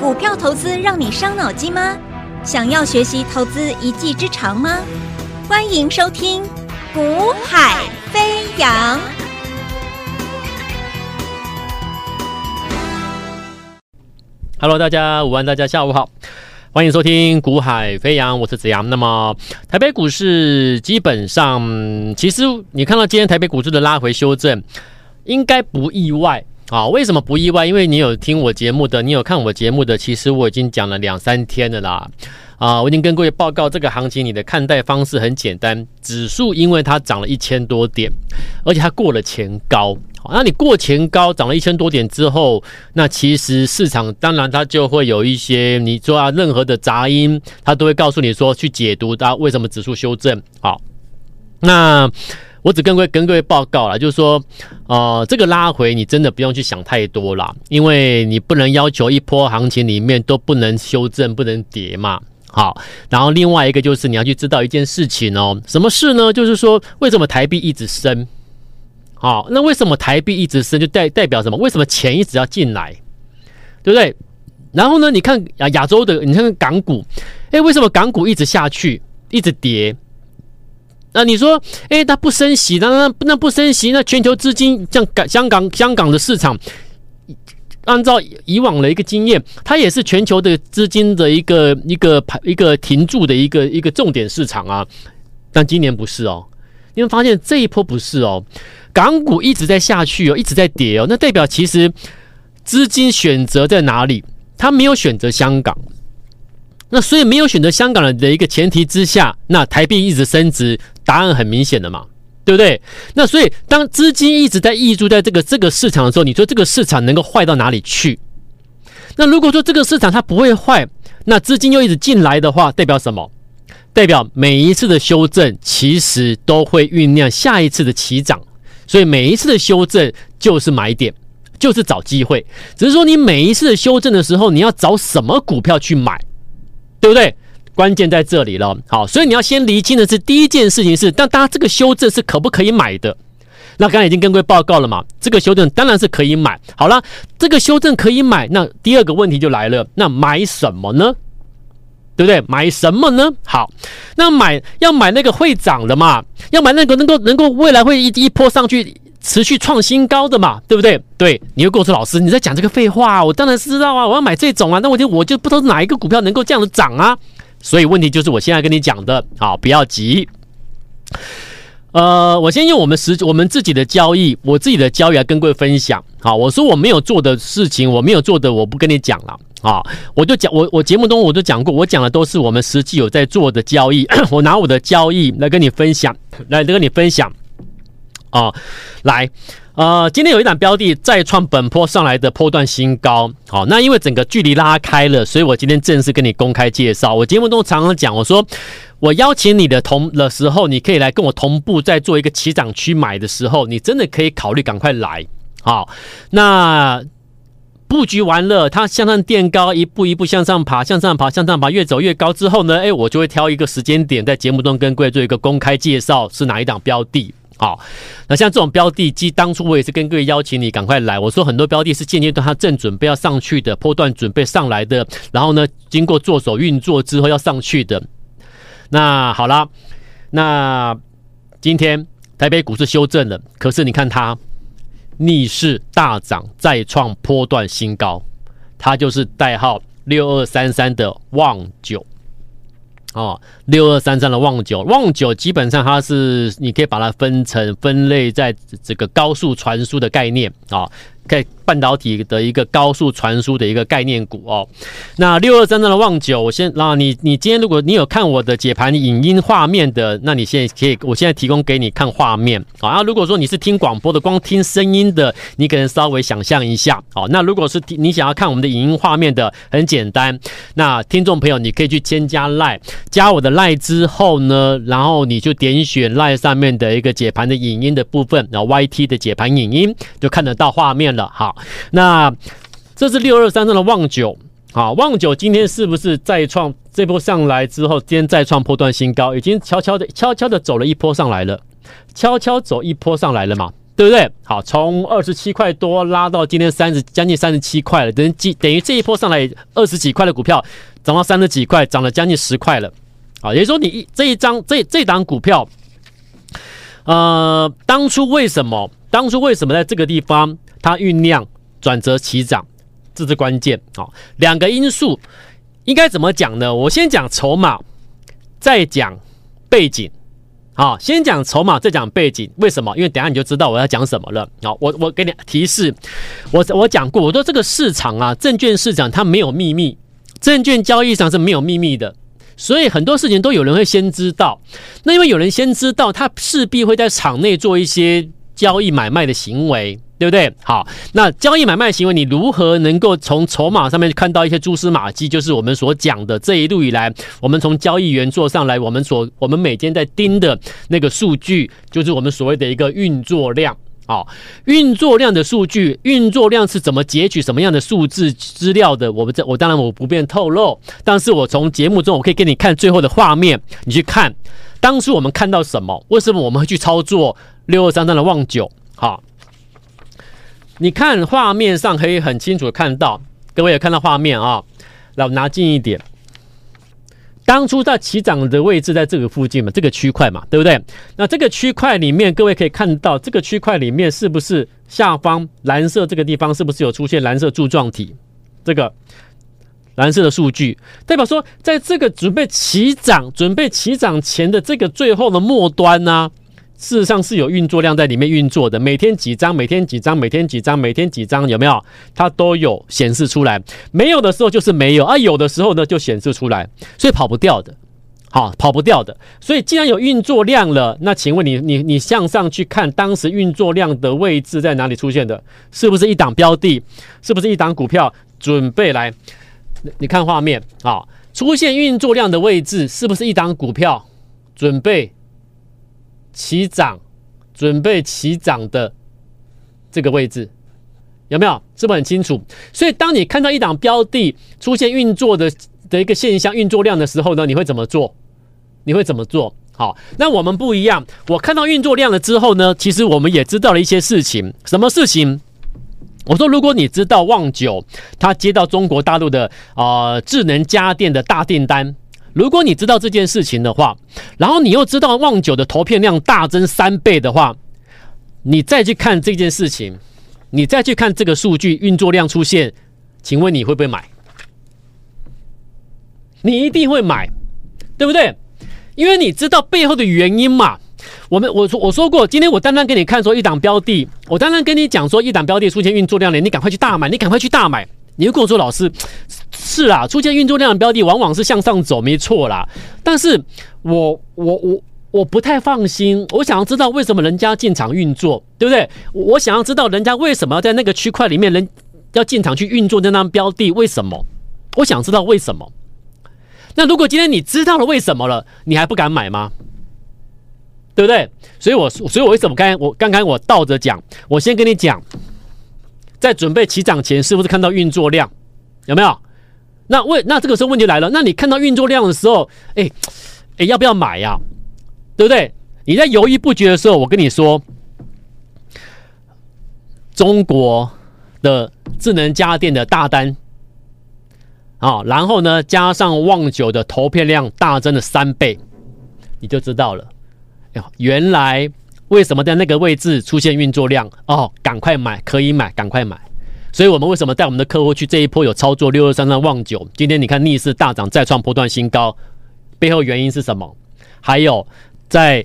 股票投资让你伤脑筋吗？想要学习投资一技之长吗？欢迎收听《股海飞扬》。Hello，大家午安，大家下午好，欢迎收听《股海飞扬》，我是子阳。那么，台北股市基本上，其实你看到今天台北股市的拉回修正，应该不意外。啊，为什么不意外？因为你有听我节目的，你有看我节目的，其实我已经讲了两三天了啦。啊，我已经跟各位报告，这个行情你的看待方式很简单，指数因为它涨了一千多点，而且它过了前高。那你过前高涨了一千多点之后，那其实市场当然它就会有一些你说啊，任何的杂音，它都会告诉你说去解读它为什么指数修正。好，那。我只跟各位跟各位报告了，就是说，呃，这个拉回你真的不用去想太多啦，因为你不能要求一波行情里面都不能修正、不能跌嘛。好，然后另外一个就是你要去知道一件事情哦，什么事呢？就是说，为什么台币一直升？好，那为什么台币一直升，就代代表什么？为什么钱一直要进来，对不对？然后呢，你看亚亚洲的，你看港股，诶，为什么港股一直下去，一直跌？那你说，诶，它不升息，那那那不升息，那全球资金像港、香港、香港的市场，按照以往的一个经验，它也是全球的资金的一个一个排一个停驻的一个一个重点市场啊。但今年不是哦，你会发现这一波不是哦，港股一直在下去哦，一直在跌哦，那代表其实资金选择在哪里？它没有选择香港。那所以没有选择香港人的一个前提之下，那台币一直升值，答案很明显的嘛，对不对？那所以当资金一直在溢注在这个这个市场的时候，你说这个市场能够坏到哪里去？那如果说这个市场它不会坏，那资金又一直进来的话，代表什么？代表每一次的修正其实都会酝酿下一次的起涨，所以每一次的修正就是买点，就是找机会。只是说你每一次的修正的时候，你要找什么股票去买？对不对？关键在这里了。好，所以你要先厘清的是第一件事情是，但大家这个修正是可不可以买的？那刚才已经跟各位报告了嘛，这个修正当然是可以买。好了，这个修正可以买，那第二个问题就来了，那买什么呢？对不对？买什么呢？好，那买要买那个会涨的嘛，要买那个能够能够未来会一一波上去。持续创新高的嘛，对不对？对，你会跟我说，老师你在讲这个废话，我当然是知道啊，我要买这种啊。那我就我就不知道哪一个股票能够这样子涨啊。所以问题就是我现在跟你讲的，啊，不要急。呃，我先用我们实我们自己的交易，我自己的交易来跟各位分享。好，我说我没有做的事情，我没有做的，我不跟你讲了啊。我就讲我我节目中我都讲过，我讲的都是我们实际有在做的交易，我拿我的交易来跟你分享，来跟你分享。啊、哦，来，呃，今天有一档标的再创本坡上来的波段新高，好、哦，那因为整个距离拉开了，所以我今天正式跟你公开介绍。我节目中常常讲，我说我邀请你的同的时候，你可以来跟我同步，在做一个起涨区买的时候，你真的可以考虑赶快来。好、那布局完了，它向上垫高，一步一步向上爬，向上爬，向上爬，越走越高之后呢，哎，我就会挑一个时间点，在节目中跟各位做一个公开介绍，是哪一档标的。好，那像这种标的，即当初我也是跟各位邀请你赶快来。我说很多标的是现阶段它正准备要上去的，波段准备上来的，然后呢，经过做手运作之后要上去的。那好了，那今天台北股市修正了，可是你看它逆势大涨，再创波段新高，它就是代号六二三三的旺九。哦，六二三三的旺九，旺九基本上它是你可以把它分成分类在这个高速传输的概念啊。在半导体的一个高速传输的一个概念股哦，那六二三三的旺九，我先那你，你今天如果你有看我的解盘影音画面的，那你现在可以，我现在提供给你看画面啊。如果说你是听广播的，光听声音的，你可能稍微想象一下哦。那如果是你想要看我们的影音画面的，很简单，那听众朋友你可以去添加赖加我的赖之后呢，然后你就点选赖上面的一个解盘的影音的部分，然后 YT 的解盘影音就看得到画面。了好，那这是六二三三的旺九，好，旺九今天是不是再创这波上来之后，今天再创波段新高，已经悄悄的悄悄的走了一波上来了，悄悄走一波上来了嘛，对不对？好，从二十七块多拉到今天三十，将近三十七块了，等于等于这一波上来二十几块的股票涨到三十几块，涨了将近十块了。好，也就是说你一这一张这这档股票，呃，当初为什么当初为什么在这个地方它酝酿转折起涨，这是关键。好，两个因素应该怎么讲呢？我先讲筹码，再讲背景。好，先讲筹码，再讲背景。为什么？因为等下你就知道我要讲什么了。好，我我给你提示，我我讲过，我说这个市场啊，证券市场它没有秘密，证券交易上是没有秘密的，所以很多事情都有人会先知道。那因为有人先知道，他势必会在场内做一些交易买卖的行为。对不对？好，那交易买卖行为，你如何能够从筹码上面看到一些蛛丝马迹？就是我们所讲的这一路以来，我们从交易员做上来，我们所我们每天在盯的那个数据，就是我们所谓的一个运作量啊、运作量的数据，运作量是怎么截取什么样的数字资料的？我们这我当然我不便透露，但是我从节目中我可以给你看最后的画面，你去看当初我们看到什么？为什么我们会去操作六二三三的旺九？好。你看画面上可以很清楚看到，各位有看到画面啊，来我拿近一点。当初在起涨的位置在这个附近嘛，这个区块嘛，对不对？那这个区块里面，各位可以看到，这个区块里面是不是下方蓝色这个地方是不是有出现蓝色柱状体？这个蓝色的数据代表说，在这个准备起涨、准备起涨前的这个最后的末端呢、事实上是有运作量在里面运作的，每天几张，每天几张，每天几张，每天几张，有没有？它都有显示出来。没有的时候就是没有，啊，有的时候呢就显示出来，所以跑不掉的，好，跑不掉的。所以既然有运作量了，那请问你，你，你向上去看，当时运作量的位置在哪里出现的？是不是一档标的？是不是一档股票？准备来，你看画面啊，出现运作量的位置是不是一档股票？准备。起涨，准备起涨的这个位置有没有？是不是很清楚？所以当你看到一档标的出现运作的的一个现象、运作量的时候呢，你会怎么做？你会怎么做？好，那我们不一样。我看到运作量了之后呢，其实我们也知道了一些事情。什么事情？我说，如果你知道旺九他接到中国大陆的啊、智能家电的大订单。如果你知道这件事情的话，然后你又知道旺九的投片量大增三倍的话，你再去看这件事情，你再去看这个数据运作量出现，请问你会不会买？你一定会买，对不对？因为你知道背后的原因嘛。我们我说我说过，今天我单单给你看说一档标的，我单单跟你讲说一档标的出现运作量了，你赶快去大买，你赶快去大买。你会跟我说，老师，是啦，出现运作量的标的往往是向上走，没错啦。但是我我我我不太放心，我想要知道为什么人家进场运作，对不对？我想要知道人家为什么要在那个区块里面人要进场去运作那张标的，为什么？我想知道为什么。那如果今天你知道了为什么了，你还不敢买吗？对不对？所以我所以我为什么刚才我刚刚我倒着讲，我先跟你讲。在准备起涨前，是不是看到运作量？有没有？那问那这个时候问题来了，那你看到运作量的时候，哎哎，要不要买呀？对不对？你在犹豫不决的时候，我跟你说，中国的智能家电的大单啊，然后呢，加上旺九的投片量大增了三倍，你就知道了。哟，原来。为什么在那个位置出现运作量？哦，赶快买，可以买，赶快买。所以我们为什么带我们的客户去这一波有操作六二三三望九？今天你看逆势大涨，再创波段新高，背后原因是什么？还有在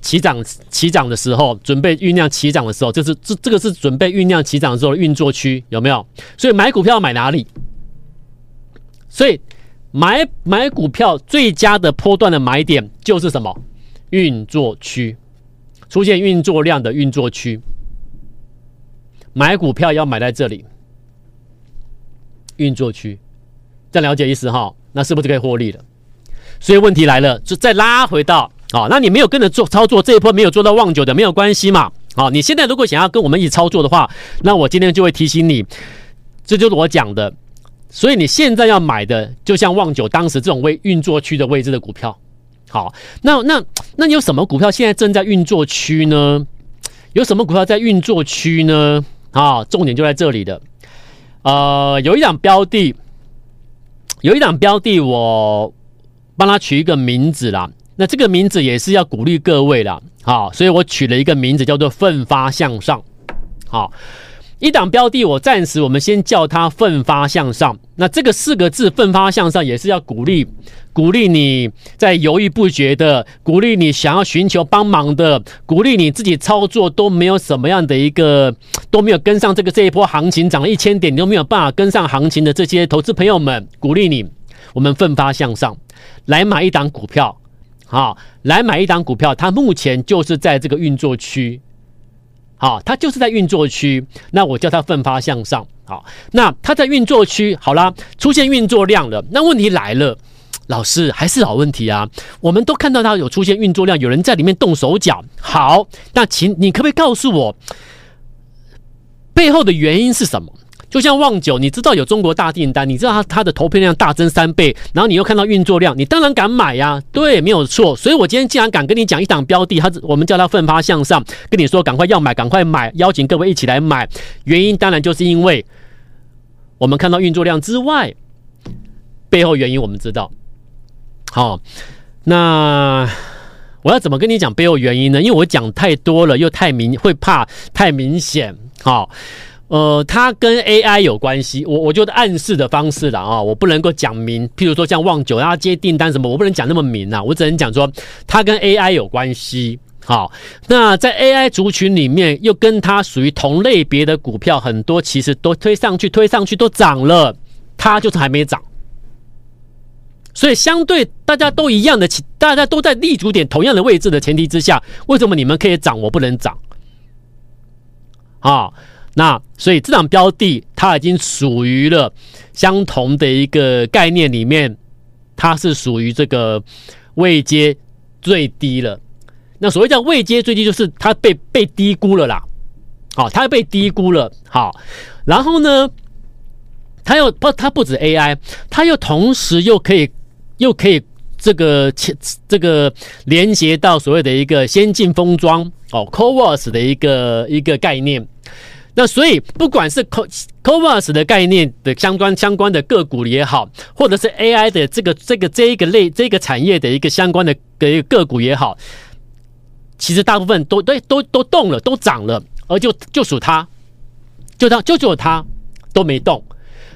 起涨起涨的时候，准备酝酿起涨的时候，就是这这个是准备酝酿起涨的时候的运作区，有没有？所以买股票买哪里？所以买买股票最佳的波段的买点就是什么？运作区。出现运作量的运作区，买股票要买在这里。运作区，这样了解意思哈？那是不是就可以获利了？所以问题来了，就再拉回到啊，那你没有跟着做操作这一波没有做到旺九的没有关系嘛？好，你现在如果想要跟我们一起操作的话，那我今天就会提醒你，这就是我讲的。所以你现在要买的，就像旺九当时这种位运作区的位置的股票。好，那那那你有什么股票现在正在运作区呢？有什么股票在运作区呢？啊，重点就在这里的。呃，有一档标的，有一档标的，我帮他取一个名字啦。那这个名字也是要鼓励各位啦。好，所以我取了一个名字叫做“奋发向上”。好。一档标的，我暂时我们先叫它“奋发向上”。那这个四个字“奋发向上”也是要鼓励，鼓励你在犹豫不决的，鼓励你想要寻求帮忙的，鼓励你自己操作都没有什么样的一个都没有跟上这个这一波行情涨了一千点，你都没有办法跟上行情的这些投资朋友们，鼓励你，我们奋发向上，来买一档股票，好，来买一档股票，它目前就是在这个运作区。好，它就是在运作区，那我叫它奋发向上。好，那它在运作区，好啦，出现运作量了。那问题来了，老师还是老问题啊。我们都看到它有出现运作量，有人在里面动手脚。好，那请你可不可以告诉我背后的原因是什么？就像旺九，你知道有中国大订单，你知道它它的投片量大增三倍，然后你又看到运作量，你当然敢买呀，对，没有错。所以我今天既然敢跟你讲一档标的，它我们叫它奋发向上，跟你说赶快要买，赶快买，邀请各位一起来买。原因当然就是因为我们看到运作量之外，背后原因我们知道。好，那我要怎么跟你讲背后原因呢？因为我讲太多了，又太明，会怕太明显。好。呃，它跟 AI 有关系，我我就暗示的方式了啊，我不能够讲明，譬如说像旺九要接订单什么，我不能讲那么明啊，我只能讲说它跟 AI 有关系。好，那在 AI 族群里面，又跟它属于同类别的股票很多，其实都推上去，推上去都涨了，它就是还没涨。所以相对大家都一样的，大家都在立足点同样的位置的前提之下，为什么你们可以涨，我不能涨？啊？那所以这档标的它已经属于了相同的一个概念里面，它是属于这个位阶最低了。那所谓叫位阶最低，就是它被被低估了啦。好，它被低估了。好，然后呢，它又不，它不止 AI，它又同时又可以又可以这个这个连接到所谓的一个先进封装哦，CoWoS 的一个一个概念。那所以，不管是 Co CoWoS 的概念的相关相关的个股也好，或者是 AI 的这个这个这一个类这个产业的一个相关的的一个个股也好，其实大部分都对都都动了，都涨了，而就就属它，就它就只有它都没动。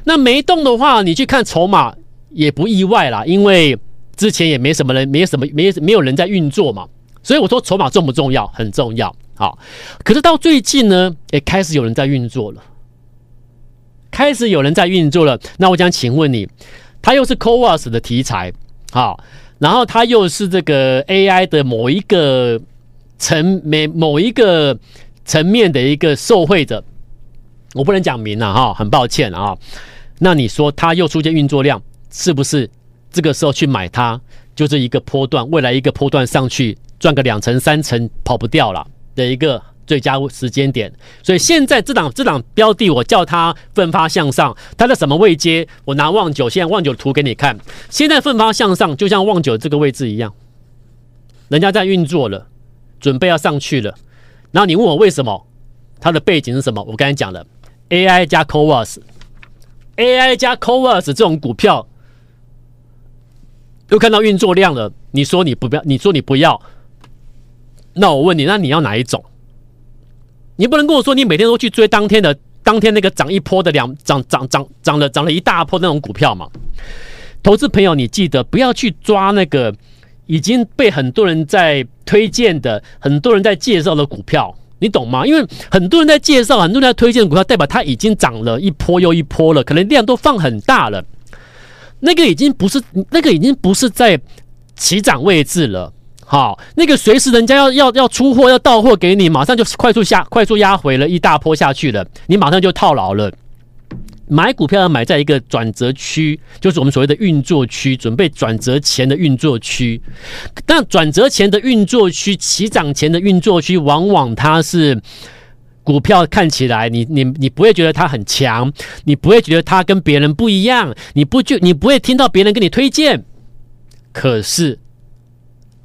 那没动的话，你去看筹码也不意外啦，因为之前也没什么人，没什么没没有人在运作嘛。所以我说筹码重不重要？很重要。好，可是到最近呢，也开始有人在运作了，开始有人在运作了。那我想请问你，它又是 COOS 的题材，好，然后它又是这个 AI 的某一个层每某一个层面的一个受惠者，我不能讲明了哈，很抱歉啊。那你说它又出现运作量，是不是这个时候去买它，就是一个波段，未来一个波段上去赚个两成三成跑不掉了？的一个最佳时间点，所以现在这档这档标的，我叫它奋发向上。它的什么位阶？我拿旺九，现在旺九图给你看。现在奋发向上，就像旺九这个位置一样，人家在运作了，准备要上去了。然后你问我为什么？它的背景是什么？我刚才讲了，AI 加 CoWoS，AI 加 CoWoS 这种股票，又看到运作量了。你说你不要，你说你不要。那我问你，那你要哪一种？你不能跟我说你每天都去追当天的当天那个涨一波的两涨涨涨涨了涨了一大波那种股票嘛？投资朋友，你记得不要去抓那个已经被很多人在推荐的、很多人在介绍的股票，你懂吗？因为很多人在介绍、很多人在推荐的股票，代表它已经涨了一波又一波了，可能量都放很大了。那个已经不是那个已经不是在起涨位置了。好，那个随时人家要要要出货要到货给你，马上就快速下快速压回了一大波下去了，你马上就套牢了。买股票要买在一个转折区，就是我们所谓的运作区，准备转折前的运作区。但转折前的运作区，起涨前的运作区，往往它是股票看起来你你你不会觉得它很强，你不会觉得它跟别人不一样，你不就你不会听到别人跟你推荐，可是。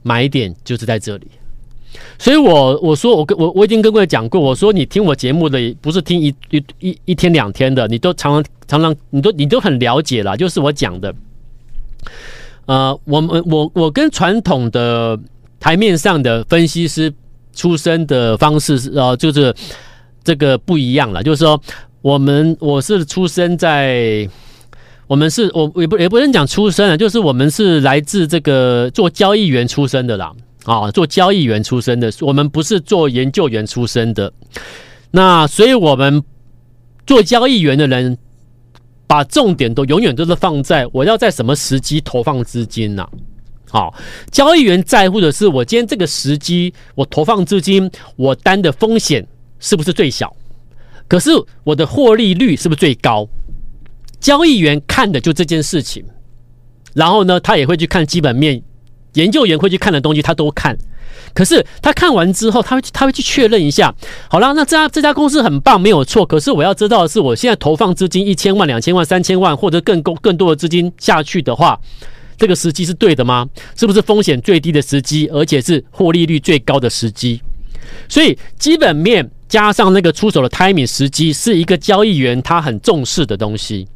买点就是在这里，所以我我说我跟我我已经跟各位讲过，我说你听我节目的不是听一一一一天两天的，你都常常常常你都你都很了解了，就是我讲的。呃，我们我我跟传统的台面上的分析师出身的方式是呃，就是这个不一样了。就是说，我们我是出生在，我们是我也不也不能讲出生啊，就是我们是来自这个做交易员出身的啦，啊，做交易员出身的，我们不是做研究员出身的。那所以我们做交易员的人。把重点都永远都是放在我要在什么时机投放资金呢？好，交易员在乎的是我今天这个时机我投放资金，我担的风险是不是最小？可是我的获利率是不是最高？交易员看的就这件事情，然后呢，他也会去看基本面，研究员会去看的东西，他都看。可是他看完之后，他会他会去确认一下。好了，那这家这家公司很棒，没有错。可是我要知道的是，我现在投放资金一千万、两千万、三千万，或者更多更多的资金下去的话，这个时机是对的吗？是不是风险最低的时机，而且是获利率最高的时机？所以基本面加上那个出手的 timing 时机，是一个交易员他很重视的东西。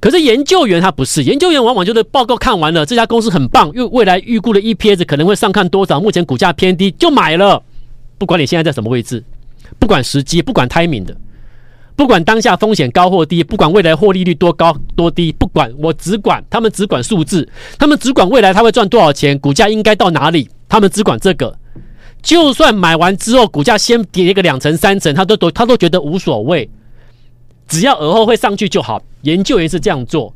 可是研究员他不是，研究员往往就是报告看完了，这家公司很棒，因为未来预估的 EPS 可能会上看多少，目前股价偏低就买了，不管你现在在什么位置，不管时机，不管 timing 的，不管当下风险高或低，不管未来获利率多高多低，不管我只管他们只管数字，他们只管未来他会赚多少钱，股价应该到哪里，他们只管这个，就算买完之后股价先跌一个两成三成，他都都他都觉得无所谓。只要而后会上去就好，研究员是这样做，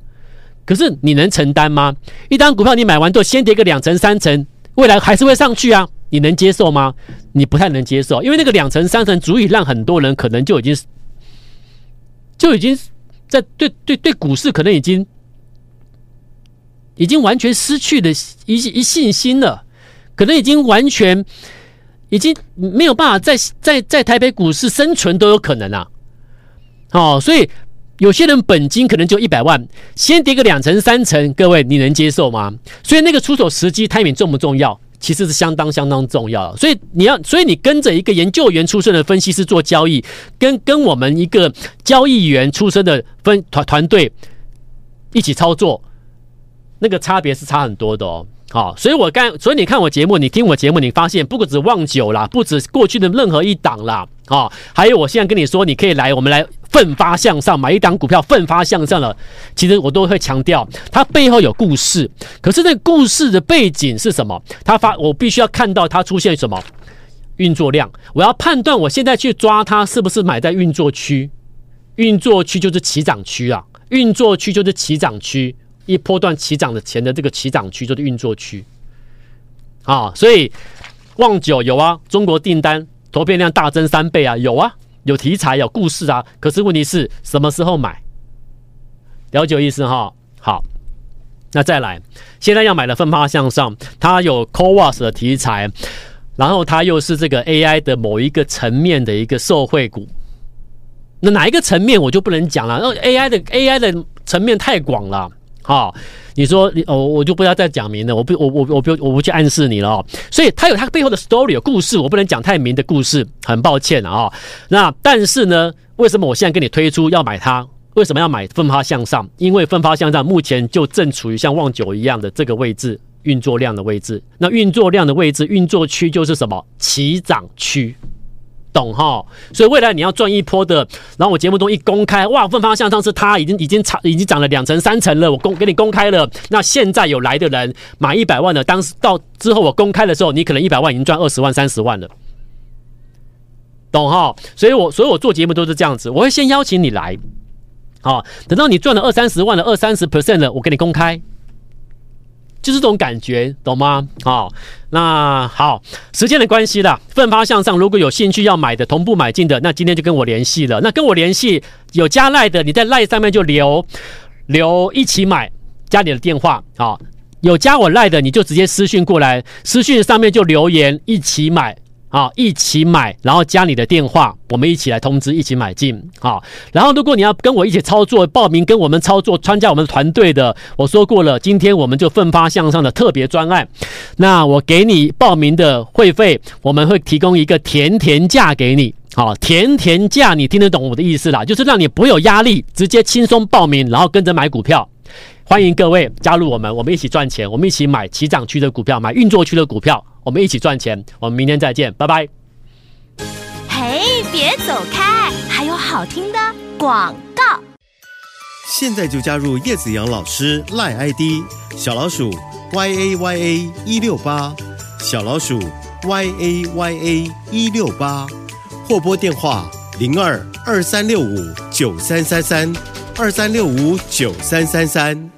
可是你能承担吗？一档股票你买完之后先跌个两成三成，未来还是会上去啊，你能接受吗？你不太能接受，因为那个两成三成足以让很多人可能就已经就已经在对对对股市可能已经已经完全失去的一一信心了，可能已经完全已经没有办法在在在台北股市生存都有可能啊。哦，所以有些人本金可能就一百万，先跌个两成三成，各位你能接受吗？所以那个出手时机 timing 重不重要？其实是相当相当重要。所以你要，所以你跟着一个研究员出身的分析师做交易，跟跟我们一个交易员出身的分团团队一起操作，那个差别是差很多的哦。好，所以我刚，所以你看我节目，你听我节目，你发现不止望九啦，不止过去的任何一档啦，啊，还有我现在跟你说，你可以来，我们来奋发向上，买一档股票奋发向上了。其实我都会强调，它背后有故事。可是那故事的背景是什么？它发，我必须要看到它出现什么运作量，我要判断我现在去抓它是不是买在运作区，运作区就是起涨区啊，运作区就是起涨区。一波段起涨的钱的这个起涨区就是运作区，啊，所以旺九有啊，中国订单投片量大增三倍啊，有啊，有题材有故事啊，可是问题是什么时候买？了解意思哈？好，那再来，现在要买的奋发向上，它有 CoWoS 的题材，然后它又是这个 AI 的某一个层面的一个受惠股，那哪一个层面我就不能讲了，那 AI 的 AI 的层面太广了。好、哦，你说你哦，我就不要再讲明了，我不，我我我不我不去暗示你了哦。所以它有它背后的 story 有故事，我不能讲太明的故事，很抱歉啊、那但是呢，为什么我现在跟你推出要买它？为什么要买奋发向上？因为奋发向上目前就正处于像旺九一样的这个位置，运作量的位置。那运作量的位置，运作区就是什么？起涨区。懂哈，所以未来你要赚一波的，然后我节目中一公开，哇，奋发向上是他已经已经涨已经涨了两成三成了，我公给你公开了。那现在有来的人买一百万的，当时到之后我公开的时候，你可能一百万已经赚二十万三十万了，懂哈？所以我所以我做节目都是这样子，我会先邀请你来，好，等到你赚了二三十万了，二三十 percent 了，我给你公开。就是这种感觉，懂吗？好，那好，时间的关系啦，奋发向上，如果有兴趣要买的，同步买进的，那今天就跟我联系了。那跟我联系有加赖的，你在赖上面就留留一起买，加你的电话。啊，有加我赖的，你就直接私讯过来，私讯上面就留言一起买，啊，一起买，然后加你的电话，我们一起来通知，一起买进好。然后如果你要跟我一起操作，报名跟我们操作，参加我们团队的，我说过了，今天我们就奋发向上的特别专案。那我给你报名的会费，我们会提供一个甜甜价给你，好，甜甜价，你听得懂我的意思啦？就是让你不有压力，直接轻松报名，然后跟着买股票。欢迎各位加入我们，我们一起赚钱，我们一起买起涨区的股票，买运作区的股票。我们一起赚钱，我们明天再见，拜拜。嘿，别走开，还有好听的广告。现在就加入叶子阳老师赖 ID 小老鼠 y a y a 一六八，小老鼠 y a y a 一六八，或拨电话零二二三六五九三三三二三六五九三三三。